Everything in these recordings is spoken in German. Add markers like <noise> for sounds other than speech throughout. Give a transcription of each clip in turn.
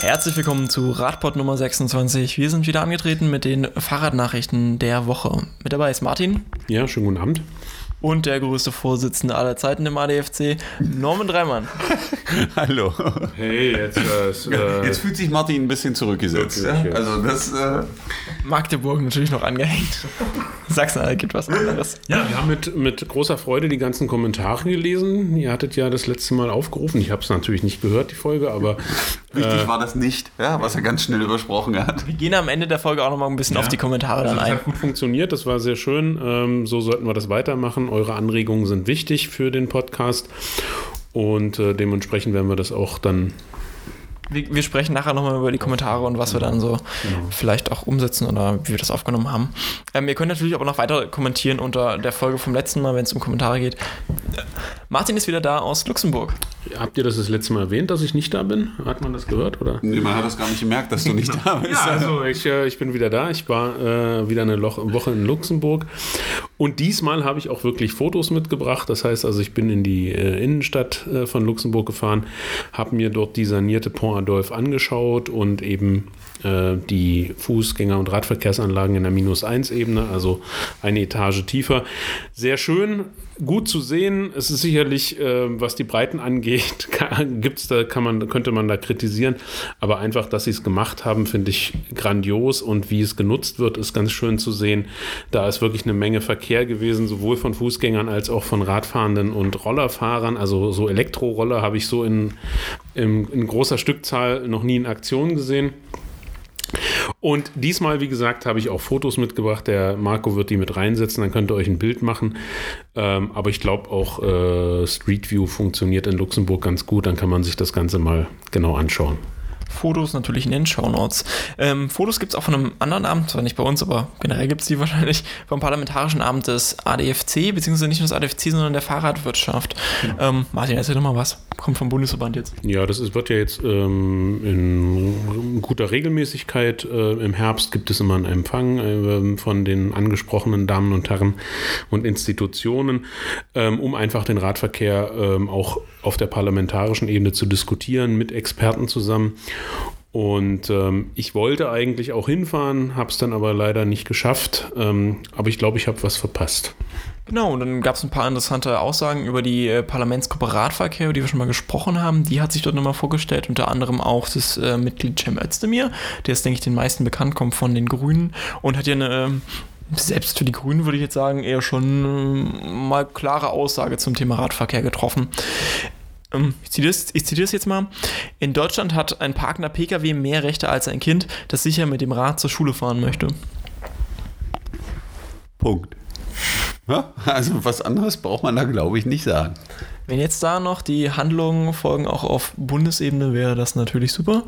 Herzlich willkommen zu Radpod Nummer 26. Wir sind wieder angetreten mit den Fahrradnachrichten der Woche. Mit dabei ist Martin. Ja, schönen guten Abend. Und der größte Vorsitzende aller Zeiten im ADFC, Norman Dreimann. <laughs> Hallo. Hey, jetzt, äh, Jetzt fühlt sich Martin ein bisschen zurückgesetzt. Ja. Also das. Äh, Magdeburg natürlich noch angehängt. <laughs> Sachsen gibt was anderes. Ja, wir haben mit, mit großer Freude die ganzen Kommentare gelesen. Ihr hattet ja das letzte Mal aufgerufen. Ich habe es natürlich nicht gehört, die Folge, aber wichtig war das nicht, ja, was er ganz schnell übersprochen hat. Wir gehen am Ende der Folge auch noch mal ein bisschen auf die Kommentare also dann ein. hat gut funktioniert. Das war sehr schön. Ähm, so sollten wir das weitermachen. Eure Anregungen sind wichtig für den Podcast. Und äh, dementsprechend werden wir das auch dann Wir, wir sprechen nachher nochmal über die Kommentare und was wir dann so vielleicht auch umsetzen oder wie wir das aufgenommen haben. Ähm, ihr könnt natürlich aber noch weiter kommentieren unter der Folge vom letzten Mal, wenn es um Kommentare geht. Martin ist wieder da aus Luxemburg. Habt ihr das das letzte Mal erwähnt, dass ich nicht da bin? Hat man das gehört? Oder? Nee, man hat das gar nicht gemerkt, dass du nicht da <laughs> bist. Ja, also ich, äh, ich bin wieder da. Ich war äh, wieder eine Loch Woche in Luxemburg. Und diesmal habe ich auch wirklich Fotos mitgebracht. Das heißt also, ich bin in die äh, Innenstadt äh, von Luxemburg gefahren, habe mir dort die sanierte Pont Adolphe angeschaut und eben die Fußgänger- und Radverkehrsanlagen in der Minus-1-Ebene, also eine Etage tiefer. Sehr schön, gut zu sehen. Es ist sicherlich, äh, was die Breiten angeht, <laughs> gibt's da, kann man, könnte man da kritisieren. Aber einfach, dass sie es gemacht haben, finde ich grandios und wie es genutzt wird, ist ganz schön zu sehen. Da ist wirklich eine Menge Verkehr gewesen, sowohl von Fußgängern als auch von Radfahrenden und Rollerfahrern. Also so Elektroroller habe ich so in, in, in großer Stückzahl noch nie in Aktion gesehen. Und diesmal, wie gesagt, habe ich auch Fotos mitgebracht. Der Marco wird die mit reinsetzen, dann könnt ihr euch ein Bild machen. Ähm, aber ich glaube auch äh, Street View funktioniert in Luxemburg ganz gut. Dann kann man sich das Ganze mal genau anschauen. Fotos natürlich in den Shownotes. Ähm, Fotos gibt es auch von einem anderen Abend, zwar nicht bei uns, aber generell gibt es die <laughs> wahrscheinlich, vom Parlamentarischen Abend des ADFC, beziehungsweise nicht nur des ADFC, sondern der Fahrradwirtschaft. Ähm, Martin, erzähl doch mal was. Kommt vom Bundesverband jetzt. Ja, das ist, wird ja jetzt ähm, in guter Regelmäßigkeit. Äh, Im Herbst gibt es immer einen Empfang äh, von den angesprochenen Damen und Herren und Institutionen, ähm, um einfach den Radverkehr ähm, auch auf der parlamentarischen Ebene zu diskutieren, mit Experten zusammen. Und ähm, ich wollte eigentlich auch hinfahren, habe es dann aber leider nicht geschafft. Ähm, aber ich glaube, ich habe was verpasst. Genau, und dann gab es ein paar interessante Aussagen über die äh, Parlamentsgruppe Radverkehr, über die wir schon mal gesprochen haben. Die hat sich dort nochmal vorgestellt, unter anderem auch das äh, Mitglied Cem Özdemir, der ist, denke ich, den meisten bekannt, kommt von den Grünen und hat ja eine. ähm, selbst für die Grünen würde ich jetzt sagen, eher schon ähm, mal klare Aussage zum Thema Radverkehr getroffen. Ähm, Ich zitiere das, ich zitiere das jetzt mal. In Deutschland hat ein parkender Pkw mehr Rechte als ein Kind, das sicher mit dem Rad zur Schule fahren möchte. Punkt. Ja, also was anderes braucht man da, glaube ich, nicht sagen. Wenn jetzt da noch die Handlungen folgen, auch auf Bundesebene, wäre das natürlich super.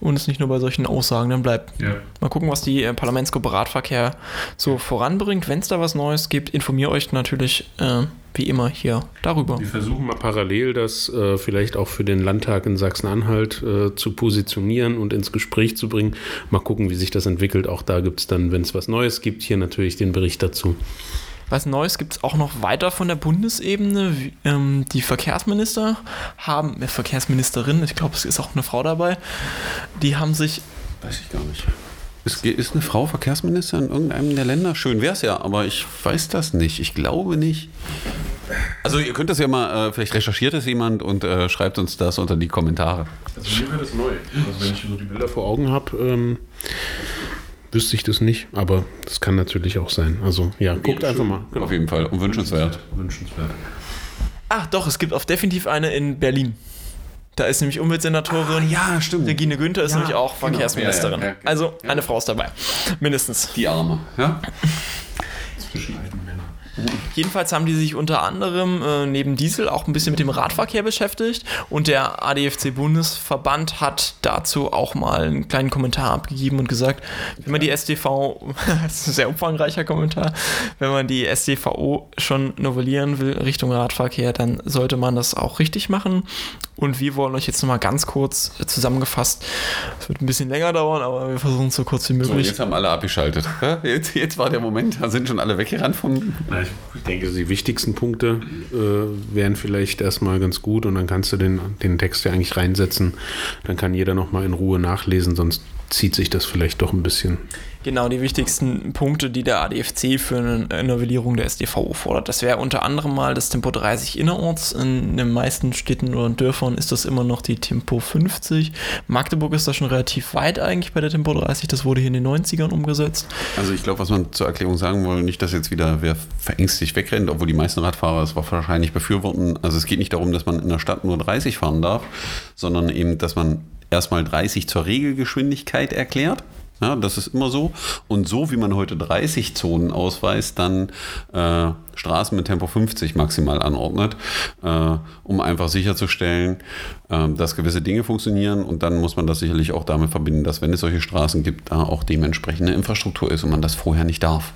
Und es nicht nur bei solchen Aussagen dann bleibt. Ja. Mal gucken, was die äh, Parlamentsgruppe Radverkehr so voranbringt. Wenn es da was Neues gibt, informiere euch natürlich äh, wie immer hier darüber. Wir versuchen mal parallel das äh, vielleicht auch für den Landtag in Sachsen-Anhalt äh, zu positionieren und ins Gespräch zu bringen. Mal gucken, wie sich das entwickelt. Auch da gibt es dann, wenn es was Neues gibt, hier natürlich den Bericht dazu. Was Neues gibt es auch noch weiter von der Bundesebene. Wie, ähm, die Verkehrsminister haben, äh, Verkehrsministerin, ich glaube, es ist auch eine Frau dabei, die haben sich Weiß ich gar nicht. Ist, ist eine Frau Verkehrsminister in irgendeinem der Länder? Schön wäre es ja, aber ich weiß das nicht. Ich glaube nicht. Also ihr könnt das ja mal, äh, vielleicht recherchiert es jemand und äh, schreibt uns das unter die Kommentare. Also mir wäre das neu. Also wenn ich so die Bilder vor Augen habe, ähm, wüsste ich das nicht. Aber das kann natürlich auch sein. Also ja, guckt einfach mal. Auf jeden Fall und wünschenswert. Wünschenswert. Ach doch, es gibt auch definitiv eine in Berlin. Da ist nämlich Umweltsenatorin ja, stimmt. Regine Günther ist nämlich auch Verkehrsministerin. Ja, ja, ja, genau. Also eine Frau ist dabei. Mindestens. Die Arme. Ja? <laughs> Zwischen alten Männern. Jedenfalls haben die sich unter anderem äh, neben Diesel auch ein bisschen mit dem Radverkehr beschäftigt und der ADFC-Bundesverband hat dazu auch mal einen kleinen Kommentar abgegeben und gesagt, wenn man die SDV, <laughs> das ist ein sehr umfangreicher Kommentar, wenn man die SDVO schon novellieren will Richtung Radverkehr, dann sollte man das auch richtig machen. Und wir wollen euch jetzt nochmal ganz kurz zusammengefasst, es wird ein bisschen länger dauern, aber wir versuchen es so kurz wie So, möglich. jetzt haben alle abgeschaltet. Ja, <laughs> Jetzt, jetzt war der Moment, da sind schon alle weggerannt vom. Nein, ich denke, die wichtigsten Punkte äh, wären vielleicht erstmal ganz gut und dann kannst du den, den Text ja eigentlich reinsetzen. Dann kann jeder nochmal in Ruhe nachlesen, sonst zieht sich das vielleicht doch ein bisschen. Genau, die wichtigsten Punkte, die der ADFC für eine Novellierung der SDVO fordert. Das wäre unter anderem mal das Tempo 30 innerorts. In den meisten Städten oder Dörfern ist das immer noch die Tempo 50. Magdeburg ist da schon relativ weit eigentlich bei der Tempo 30. Das wurde hier in den 90ern umgesetzt. Also ich glaube, was man zur Erklärung sagen will, nicht, dass jetzt wieder wer verängstigt wegrennt, obwohl die meisten Radfahrer es wahrscheinlich befürworten. Also es geht nicht darum, dass man in der Stadt nur 30 fahren darf, sondern eben, dass man erstmal 30 zur Regelgeschwindigkeit erklärt. Ja, das ist immer so. Und so wie man heute 30 Zonen ausweist, dann äh, Straßen mit Tempo 50 maximal anordnet, äh, um einfach sicherzustellen, äh, dass gewisse Dinge funktionieren. Und dann muss man das sicherlich auch damit verbinden, dass wenn es solche Straßen gibt, da auch dementsprechende Infrastruktur ist und man das vorher nicht darf.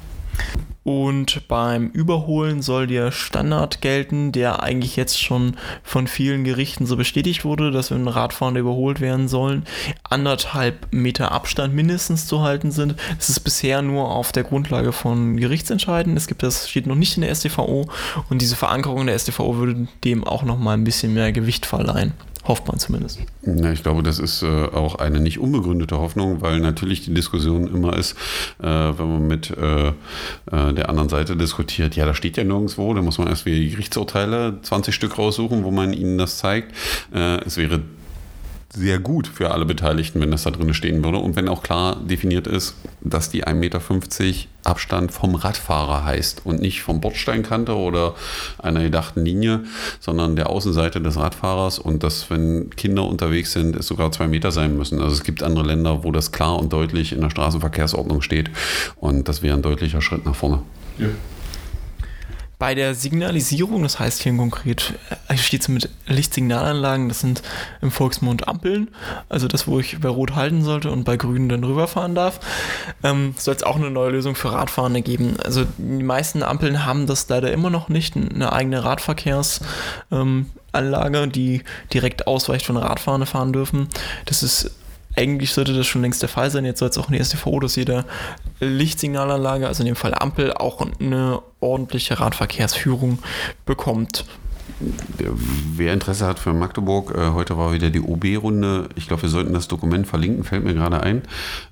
Und beim Überholen soll der Standard gelten, der eigentlich jetzt schon von vielen Gerichten so bestätigt wurde, dass wenn Radfahrende überholt werden sollen, anderthalb Meter Abstand mindestens zu halten sind. Das ist bisher nur auf der Grundlage von Gerichtsentscheiden. Es gibt das steht noch nicht in der StVO und diese Verankerung in der StVO würde dem auch noch mal ein bisschen mehr Gewicht verleihen. Hofft man zumindest. Ja, ich glaube, das ist äh, auch eine nicht unbegründete Hoffnung, weil natürlich die Diskussion immer ist, äh, wenn man mit äh, äh der anderen Seite diskutiert, ja, da steht ja nirgendwo, da muss man erst wieder die Gerichtsurteile 20 Stück raussuchen, wo man ihnen das zeigt. Äh, es wäre sehr gut für alle Beteiligten, wenn das da drin stehen würde. Und wenn auch klar definiert ist, dass die 1,50 Meter Abstand vom Radfahrer heißt und nicht vom Bordsteinkante oder einer gedachten Linie, sondern der Außenseite des Radfahrers und dass, wenn Kinder unterwegs sind, es sogar zwei Meter sein müssen. Also es gibt andere Länder, wo das klar und deutlich in der Straßenverkehrsordnung steht und das wäre ein deutlicher Schritt nach vorne. Ja. Bei der Signalisierung, das heißt hier konkret, steht es mit Lichtsignalanlagen, das sind im Volksmund Ampeln, also das, wo ich bei Rot halten sollte und bei Grün dann rüberfahren darf, ähm, soll es auch eine neue Lösung für Radfahrende geben. Also die meisten Ampeln haben das leider immer noch nicht, eine eigene Radverkehrsanlage, ähm, die direkt ausweicht von Radfahrende fahren dürfen. Das ist eigentlich sollte das schon längst der Fall sein. Jetzt soll es auch in der STVO, dass jede Lichtsignalanlage, also in dem Fall Ampel, auch eine ordentliche Radverkehrsführung bekommt. Wer Interesse hat für Magdeburg, äh, heute war wieder die OB-Runde. Ich glaube, wir sollten das Dokument verlinken, fällt mir gerade ein.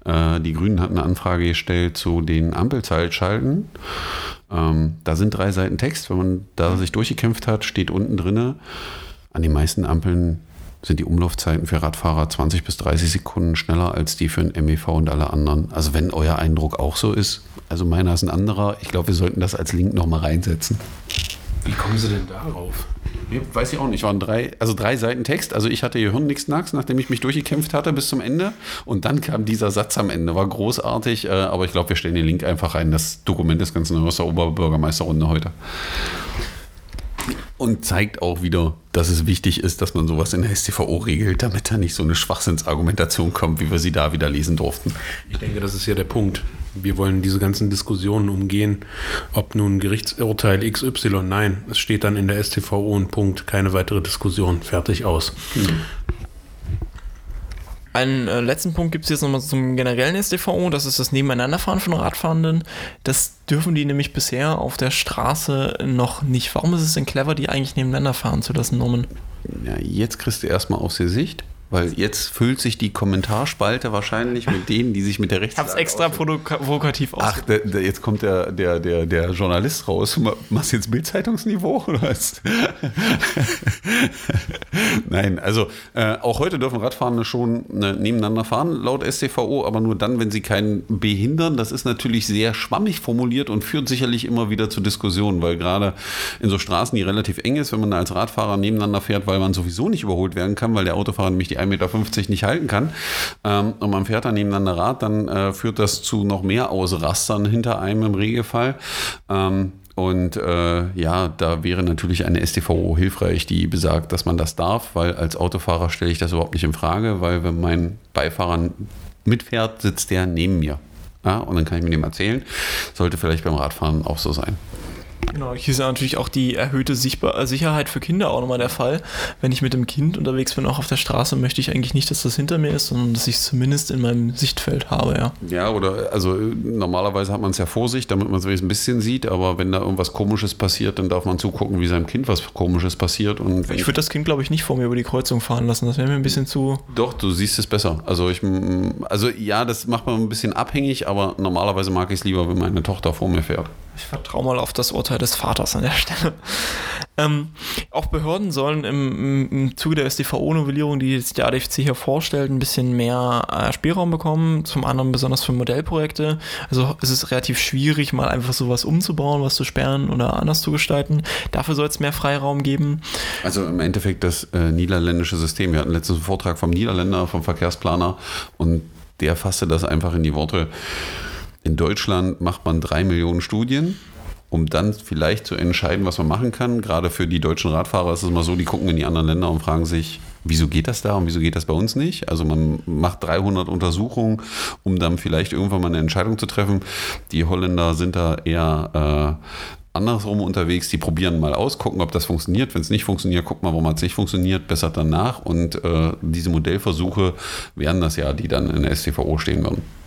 Äh, die Grünen hatten eine Anfrage gestellt zu den Ampelzeitschalten. Ähm, da sind drei Seiten Text. Wenn man da sich durchgekämpft hat, steht unten drinne. An den meisten Ampeln sind die Umlaufzeiten für Radfahrer 20 bis 30 Sekunden schneller als die für ein MEV und alle anderen. Also wenn euer Eindruck auch so ist, also meiner ist ein anderer, ich glaube, wir sollten das als Link nochmal reinsetzen. Wie kommen Sie denn darauf? Ja, weiß ich auch nicht. Waren drei, also drei Seiten Text. Also ich hatte Gehirn nichts Knacks, nachdem ich mich durchgekämpft hatte bis zum Ende. Und dann kam dieser Satz am Ende. War großartig, äh, aber ich glaube, wir stellen den Link einfach rein. Das Dokument ist ganz neu aus der Oberbürgermeisterrunde heute. Und zeigt auch wieder, dass es wichtig ist, dass man sowas in der STVO regelt, damit da nicht so eine Schwachsinnsargumentation kommt, wie wir sie da wieder lesen durften. Ich denke, das ist ja der Punkt. Wir wollen diese ganzen Diskussionen umgehen, ob nun Gerichtsurteil XY, nein, es steht dann in der STVO ein Punkt, keine weitere Diskussion, fertig aus. Hm. Einen äh, letzten Punkt gibt es jetzt nochmal zum generellen SDVO, das ist das Nebeneinanderfahren von Radfahrenden. Das dürfen die nämlich bisher auf der Straße noch nicht. Warum ist es denn clever, die eigentlich nebeneinander fahren zu lassen, Norman? Ja, jetzt kriegst du erstmal aus der Sicht. Weil jetzt füllt sich die Kommentarspalte wahrscheinlich mit denen, die sich mit der Rechts. Ich hab's extra provokativ aus. Ach, der, der, jetzt kommt der, der, der, der Journalist raus. Machst du jetzt Bildzeitungsniveau oder was? <laughs> Nein, also äh, auch heute dürfen Radfahrende schon äh, nebeneinander fahren, laut STVO, aber nur dann, wenn sie keinen behindern. Das ist natürlich sehr schwammig formuliert und führt sicherlich immer wieder zu Diskussionen, weil gerade in so Straßen, die relativ eng ist, wenn man als Radfahrer nebeneinander fährt, weil man sowieso nicht überholt werden kann, weil der Autofahrer nämlich die 1,50 Meter nicht halten kann ähm, und man fährt dann nebeneinander Rad, dann äh, führt das zu noch mehr Ausrastern hinter einem im Regelfall. Ähm, und äh, ja, da wäre natürlich eine STVO hilfreich, die besagt, dass man das darf, weil als Autofahrer stelle ich das überhaupt nicht in Frage, weil wenn mein Beifahrer mitfährt, sitzt der neben mir. Ja, und dann kann ich mit dem erzählen. Sollte vielleicht beim Radfahren auch so sein. Genau, hier ist ja natürlich auch die erhöhte Sichtbar äh, Sicherheit für Kinder auch nochmal der Fall. Wenn ich mit dem Kind unterwegs bin, auch auf der Straße, möchte ich eigentlich nicht, dass das hinter mir ist, sondern dass ich es zumindest in meinem Sichtfeld habe, ja. Ja, oder also normalerweise hat man es ja vor sich, damit man es ein bisschen sieht, aber wenn da irgendwas Komisches passiert, dann darf man zugucken, wie seinem Kind was Komisches passiert. Und ich würde das Kind, glaube ich, nicht vor mir über die Kreuzung fahren lassen. Das wäre mir ein bisschen zu. Doch, du siehst es besser. Also ich, also ja, das macht man ein bisschen abhängig, aber normalerweise mag ich es lieber, wenn meine Tochter vor mir fährt. Ich vertraue mal auf das Urteil des Vaters an der Stelle. Ähm, auch Behörden sollen im, im Zuge der SDVO-Novellierung, die jetzt die ADFC hier vorstellt, ein bisschen mehr äh, Spielraum bekommen. Zum anderen besonders für Modellprojekte. Also es ist relativ schwierig, mal einfach sowas umzubauen, was zu sperren oder anders zu gestalten. Dafür soll es mehr Freiraum geben. Also im Endeffekt das äh, niederländische System. Wir hatten letztens einen Vortrag vom Niederländer, vom Verkehrsplaner und der fasste das einfach in die Worte in Deutschland macht man drei Millionen Studien, um dann vielleicht zu entscheiden, was man machen kann. Gerade für die deutschen Radfahrer ist es immer so, die gucken in die anderen Länder und fragen sich, wieso geht das da und wieso geht das bei uns nicht? Also man macht 300 Untersuchungen, um dann vielleicht irgendwann mal eine Entscheidung zu treffen. Die Holländer sind da eher äh, andersrum unterwegs, die probieren mal aus, gucken, ob das funktioniert. Wenn es nicht funktioniert, gucken mal, warum es nicht funktioniert, bessert dann nach. Und äh, diese Modellversuche wären das ja, die dann in der STVO stehen würden.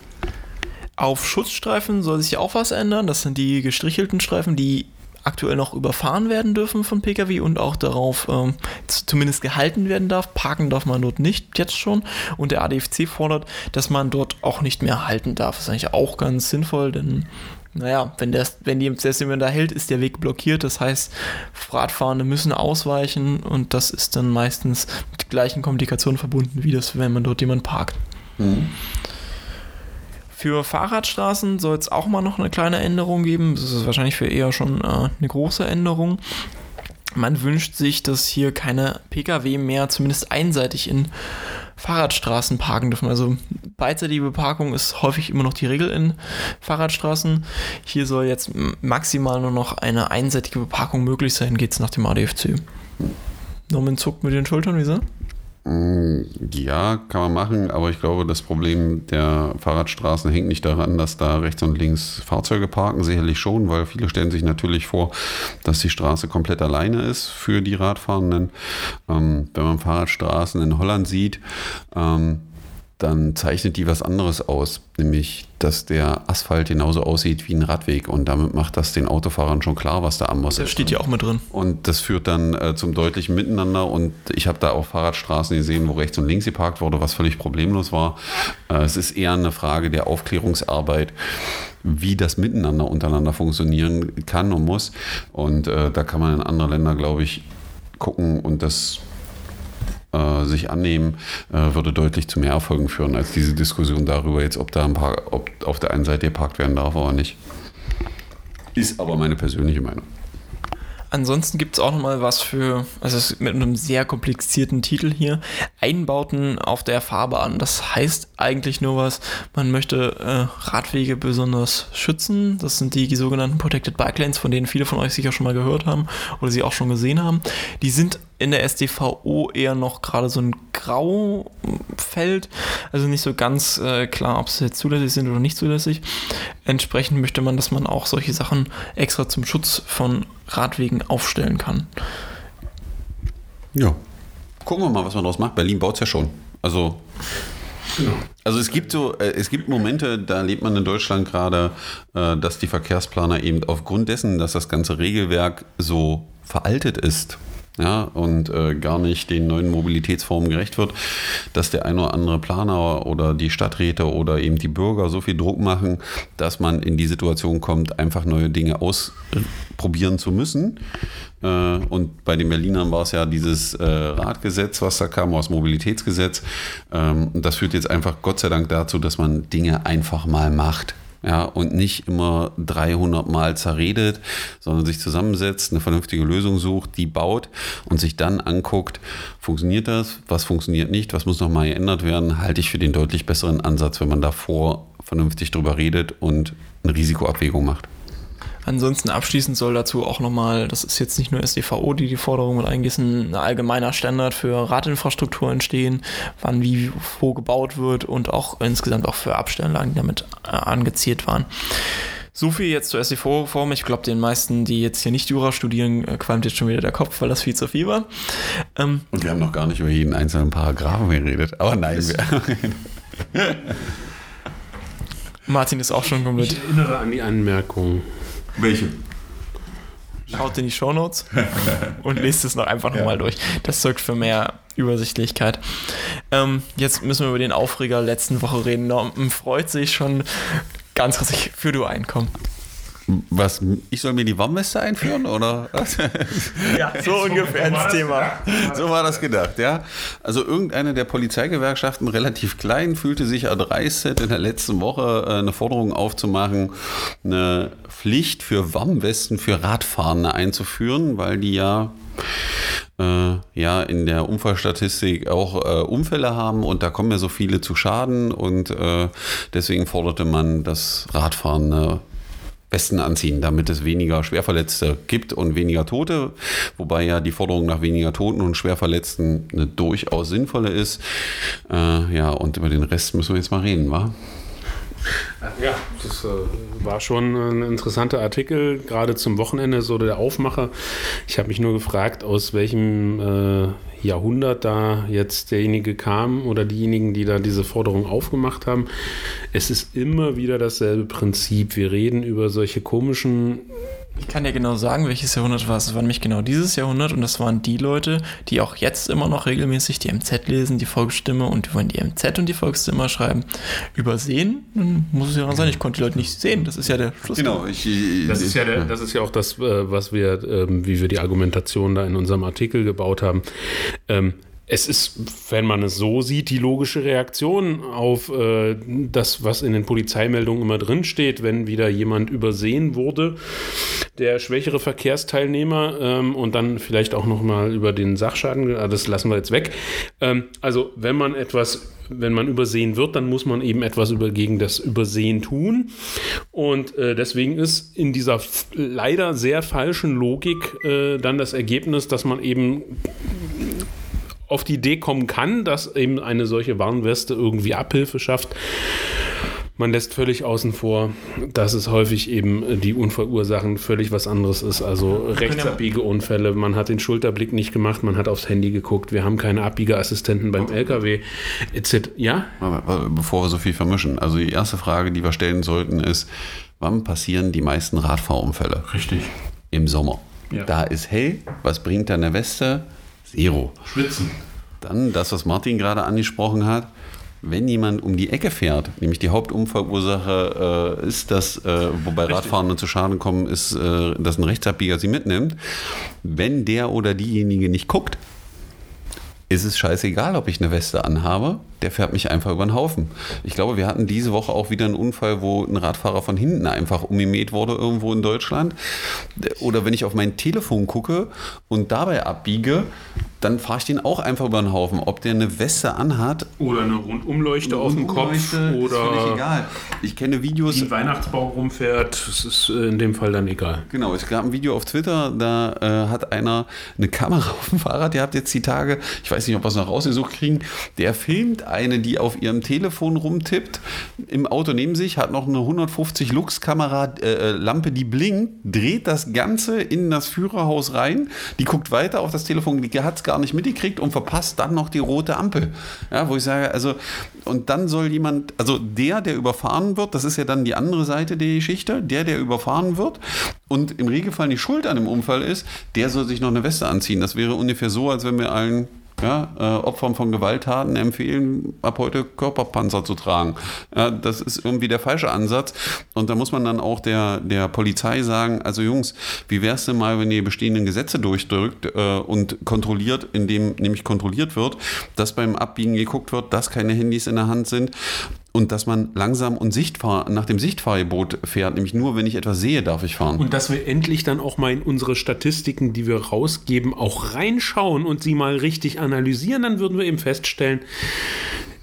Auf Schutzstreifen soll sich auch was ändern. Das sind die gestrichelten Streifen, die aktuell noch überfahren werden dürfen von Pkw und auch darauf ähm, zumindest gehalten werden darf. Parken darf man dort nicht jetzt schon. Und der ADFC fordert, dass man dort auch nicht mehr halten darf. Das ist eigentlich auch ganz sinnvoll, denn naja, wenn, der, wenn die jemand da hält, ist der Weg blockiert. Das heißt, Radfahrende müssen ausweichen und das ist dann meistens mit gleichen Komplikationen verbunden, wie das, wenn man dort jemand parkt. Mhm. Für Fahrradstraßen soll es auch mal noch eine kleine Änderung geben. Das ist wahrscheinlich für eher schon äh, eine große Änderung. Man wünscht sich, dass hier keine Pkw mehr zumindest einseitig in Fahrradstraßen parken dürfen. Also beidseitige Beparkung ist häufig immer noch die Regel in Fahrradstraßen. Hier soll jetzt maximal nur noch eine einseitige Beparkung möglich sein, geht es nach dem ADFC. Norman zuckt mit den Schultern, wieso? Mm, ja, kann man machen, aber ich glaube, das Problem der Fahrradstraßen hängt nicht daran, dass da rechts und links Fahrzeuge parken, sicherlich schon, weil viele stellen sich natürlich vor, dass die Straße komplett alleine ist für die Radfahrenden. Ähm, wenn man Fahrradstraßen in Holland sieht, ähm, dann zeichnet die was anderes aus, nämlich dass der Asphalt genauso aussieht wie ein Radweg und damit macht das den Autofahrern schon klar, was da anders ist. Das steht ja auch mit drin. Und das führt dann äh, zum deutlichen Miteinander und ich habe da auch Fahrradstraßen gesehen, wo rechts und links geparkt wurde, was völlig problemlos war. Äh, es ist eher eine Frage der Aufklärungsarbeit, wie das Miteinander untereinander funktionieren kann und muss und äh, da kann man in andere Länder, glaube ich, gucken und das äh, sich annehmen, äh, würde deutlich zu mehr Erfolgen führen als diese Diskussion darüber jetzt, ob da ein paar, ob auf der einen Seite geparkt werden darf oder nicht. Ist aber meine persönliche Meinung. Ansonsten gibt es auch nochmal was für, also mit einem sehr komplizierten Titel hier, Einbauten auf der Fahrbahn. Das heißt eigentlich nur was, man möchte äh, Radwege besonders schützen. Das sind die sogenannten Protected Bike Lanes, von denen viele von euch sicher schon mal gehört haben oder sie auch schon gesehen haben. Die sind in der SDVO eher noch gerade so ein Graufeld, also nicht so ganz äh, klar, ob sie jetzt zulässig sind oder nicht zulässig. Entsprechend möchte man, dass man auch solche Sachen extra zum Schutz von Radwegen aufstellen kann. Ja. Gucken wir mal, was man daraus macht. Berlin baut es ja schon. Also. Also es gibt so, äh, es gibt Momente, da lebt man in Deutschland gerade, äh, dass die Verkehrsplaner eben aufgrund dessen, dass das ganze Regelwerk so veraltet ist, ja, und äh, gar nicht den neuen Mobilitätsformen gerecht wird, dass der ein oder andere Planer oder die Stadträte oder eben die Bürger so viel Druck machen, dass man in die Situation kommt, einfach neue Dinge ausprobieren zu müssen. Äh, und bei den Berlinern war es ja dieses äh, Radgesetz, was da kam, das Mobilitätsgesetz. Ähm, das führt jetzt einfach Gott sei Dank dazu, dass man Dinge einfach mal macht ja, und nicht immer 300 Mal zerredet, sondern sich zusammensetzt, eine vernünftige Lösung sucht, die baut und sich dann anguckt, funktioniert das, was funktioniert nicht, was muss nochmal geändert werden, halte ich für den deutlich besseren Ansatz, wenn man davor vernünftig drüber redet und eine Risikoabwägung macht. Ansonsten abschließend soll dazu auch nochmal, das ist jetzt nicht nur SDVO, die die Forderung mit eingießen, ein allgemeiner Standard für Radinfrastruktur entstehen, wann wie wo gebaut wird und auch insgesamt auch für Abstellanlagen, die damit äh, angezielt waren. So viel jetzt zur SEV-Form. Ich glaube, den meisten, die jetzt hier nicht Jura studieren, äh, qualmt jetzt schon wieder der Kopf, weil das viel zu viel war. Ähm, Und wir haben noch gar nicht über jeden einzelnen Paragraphen geredet. Aber nein, wir, <laughs> Martin ist auch schon komplett. Ich erinnere an die Anmerkung. Welche? Schaut in die Shownotes <laughs> und lest es noch einfach nochmal durch. Das sorgt für mehr Übersichtlichkeit. Ähm, jetzt müssen wir über den Aufreger letzten Woche reden. Norman freut sich schon ganz riesig für du einkommen. Was? Ich soll mir die Warmweste einführen oder? <laughs> Ja, so ungefähr ins Thema. So war das gedacht, ja. Also irgendeine der Polizeigewerkschaften, relativ klein, fühlte sich erdreistet, in der letzten Woche äh, eine Forderung aufzumachen, eine Pflicht für Warmwesten für Radfahrende einzuführen, weil die ja äh, ja in der Unfallstatistik auch äh, Unfälle haben und da kommen ja so viele zu Schaden und äh, deswegen forderte man das Radfahrende Westen anziehen, damit es weniger Schwerverletzte gibt und weniger Tote, wobei ja die Forderung nach weniger Toten und Schwerverletzten eine durchaus sinnvolle ist. Äh, ja, und über den Rest müssen wir jetzt mal reden, wa? Ja, das äh, war schon ein interessanter Artikel, gerade zum Wochenende, so der Aufmacher. Ich habe mich nur gefragt, aus welchem äh, Jahrhundert da jetzt derjenige kam oder diejenigen, die da diese Forderung aufgemacht haben. Es ist immer wieder dasselbe Prinzip. Wir reden über solche komischen Ich kann dir genau sagen, welches Jahrhundert war es. Es war nämlich genau dieses Jahrhundert und das waren die Leute, die auch jetzt immer noch regelmäßig die MZ lesen, die Volksstimme und die wollen die MZ und die Volksstimme schreiben. Übersehen, dann muss es ja sein, ich konnte die Leute nicht sehen. Das ist ja der Schluss. Genau, ich, ich, Das ist ja, der, das ist ja auch das, äh, was wir, ähm, wie wir die Argumentation da in unserem Artikel gebaut haben. Es ist, wenn man es so sieht, die logische Reaktion auf äh, das, was in den Polizeimeldungen immer drinsteht, wenn wieder jemand übersehen wurde, der schwächere Verkehrsteilnehmer ähm, und dann vielleicht auch nochmal über den Sachschaden, äh, das lassen wir jetzt weg. Ähm, also wenn man etwas wenn man übersehen wird, dann muss man eben etwas über, gegen das Übersehen tun. Und äh, deswegen ist in dieser leider sehr falschen Logik äh, dann das Ergebnis, dass man eben auf die Idee kommen kann, dass eben eine solche Warnweste irgendwie Abhilfe schafft. Man lässt völlig außen vor, dass es häufig eben die Unfallursachen völlig was anderes ist. Also rechtsabbiege Unfälle, man hat den Schulterblick nicht gemacht, man hat aufs Handy geguckt, wir haben keine Abbiegeassistenten beim LKW, etc. Ja? Bevor wir so viel vermischen. Also die erste Frage, die wir stellen sollten, ist, wann passieren die meisten Radfahrunfälle? Richtig. Im Sommer. Ja. Da ist hell, was bringt da eine Weste? Zero. Schwitzen. Dann das, was Martin gerade angesprochen hat. Wenn jemand um die Ecke fährt, nämlich die Hauptunfallursache äh, ist, dass, äh, wobei Radfahrende zu Schaden kommen, ist, äh, dass ein Rechtsabbieger sie mitnimmt. Wenn der oder diejenige nicht guckt, ist es scheißegal, ob ich eine Weste anhabe. Der fährt mich einfach über den Haufen. Ich glaube, wir hatten diese Woche auch wieder einen Unfall, wo ein Radfahrer von hinten einfach umgemäht wurde irgendwo in Deutschland. Oder wenn ich auf mein Telefon gucke und dabei abbiege, dann fahre ich den auch einfach über den Haufen. Ob der eine Weste anhat Oder eine Rundumleuchte auf dem Kopf Ist völlig oder egal. Ich kenne Videos. wie ein Weihnachtsbaum rumfährt, das ist äh, in dem Fall dann egal. Genau, es gab ein Video auf Twitter, da äh, hat einer eine Kamera auf dem Fahrrad, ihr habt jetzt die Tage, ich weiß nicht, ob wir es noch rausgesucht kriegen, der filmt eine, die auf ihrem Telefon rumtippt, im Auto neben sich, hat noch eine 150 Lux-Kamera, äh, Lampe, die blinkt, dreht das Ganze in das Führerhaus rein, die guckt weiter auf das Telefon, die hat es gar nicht mitgekriegt und verpasst dann noch die rote Ampel. Ja, wo ich sage, also, und dann soll jemand, also der, der überfahren wird, das ist ja dann die andere Seite der Geschichte, der, der überfahren wird und im Regelfall die Schuld an dem Unfall ist, der soll sich noch eine Weste anziehen. Das wäre ungefähr so, als wenn wir allen ja, äh, Opfern von Gewalttaten empfehlen, ab heute Körperpanzer zu tragen. Ja, das ist irgendwie der falsche Ansatz. Und da muss man dann auch der, der Polizei sagen, also Jungs, wie wär's denn mal, wenn ihr bestehenden Gesetze durchdrückt äh, und kontrolliert, indem nämlich kontrolliert wird, dass beim Abbiegen geguckt wird, dass keine Handys in der Hand sind und dass man langsam und Sichtfahr nach dem Sichtfahrgebot fährt. Nämlich nur, wenn ich etwas sehe, darf ich fahren. Und dass wir endlich dann auch mal in unsere Statistiken, die wir rausgeben, auch reinschauen und sie mal richtig analysieren, dann würden wir eben feststellen,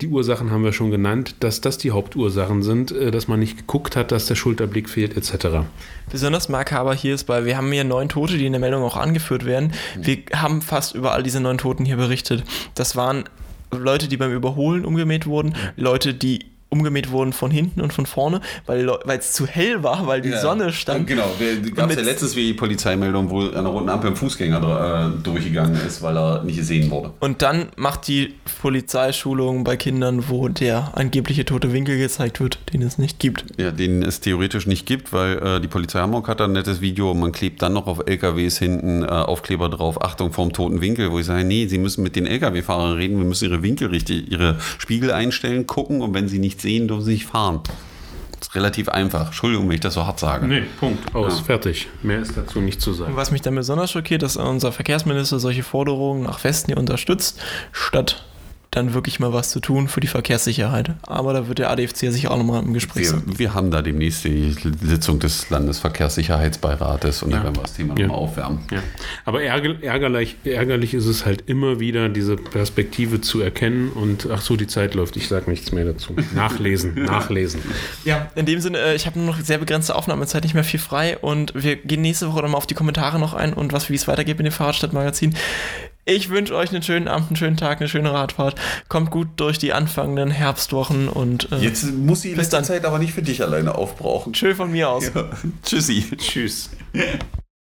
die Ursachen haben wir schon genannt, dass das die Hauptursachen sind, äh, dass man nicht geguckt hat, dass der Schulterblick fehlt, etc. Besonders makaber hier ist, weil wir haben hier neun Tote, die in der Meldung auch angeführt werden. Wir haben fast über all diese neun Toten hier berichtet. Das waren Leute, die beim Überholen umgemäht wurden, Leute, die umgemäht wurden von hinten und von vorne, weil es zu hell war, weil die Ja. Sonne stand. Genau, gab es ja letztes wie die Polizeimeldung, wo an der roten Ampel ein Fußgänger äh, durchgegangen ist, weil er nicht gesehen wurde. Und dann macht die Polizeischulung bei Kindern, wo der angebliche tote Winkel gezeigt wird, den es nicht gibt. Ja, den es theoretisch nicht gibt, weil äh, die Polizei Hamburg hat da ein nettes Video und man klebt dann noch auf LKWs hinten äh, Aufkleber drauf, Achtung vorm toten Winkel, wo ich sage, nee, Sie müssen mit den LKW-Fahrern reden, wir müssen ihre Winkel richtig, ihre Spiegel einstellen, gucken und wenn sie nicht sehen, dürfen sie nicht fahren. Das ist relativ einfach. Entschuldigung, wenn ich das so hart sage. Nee, Punkt. Aus. Fertig. Mehr ist dazu nicht zu sagen. Was mich dann besonders schockiert, dass unser Verkehrsminister solche Forderungen nach Westen hier unterstützt, statt dann wirklich mal was zu tun für die Verkehrssicherheit. Aber da wird der ADFC ja sicher auch nochmal im Gespräch Wir, sein. wir haben da demnächst die Sitzung des Landesverkehrssicherheitsbeirates und da Ja. werden wir das Thema Ja. nochmal aufwärmen. Ja. Aber ärger, ärgerlich, ärgerlich ist es halt immer wieder, diese Perspektive zu erkennen und ach so, die Zeit läuft, ich sage nichts mehr dazu. Nachlesen, <laughs> nachlesen. Ja, in dem Sinne, äh, ich habe nur noch sehr begrenzte Aufnahmezeit, nicht mehr viel frei und wir gehen nächste Woche dann mal auf die Kommentare noch ein und was, wie es weitergeht mit dem Fahrradstadtmagazin. Ich wünsche euch einen schönen Abend, einen schönen Tag, eine schöne Radfahrt. Kommt gut durch die anfangenden Herbstwochen und äh, Jetzt muss die Bis letzte dann. Zeit aber nicht für dich alleine aufbrauchen. tschö von mir aus. Tschüssi. Tschüss.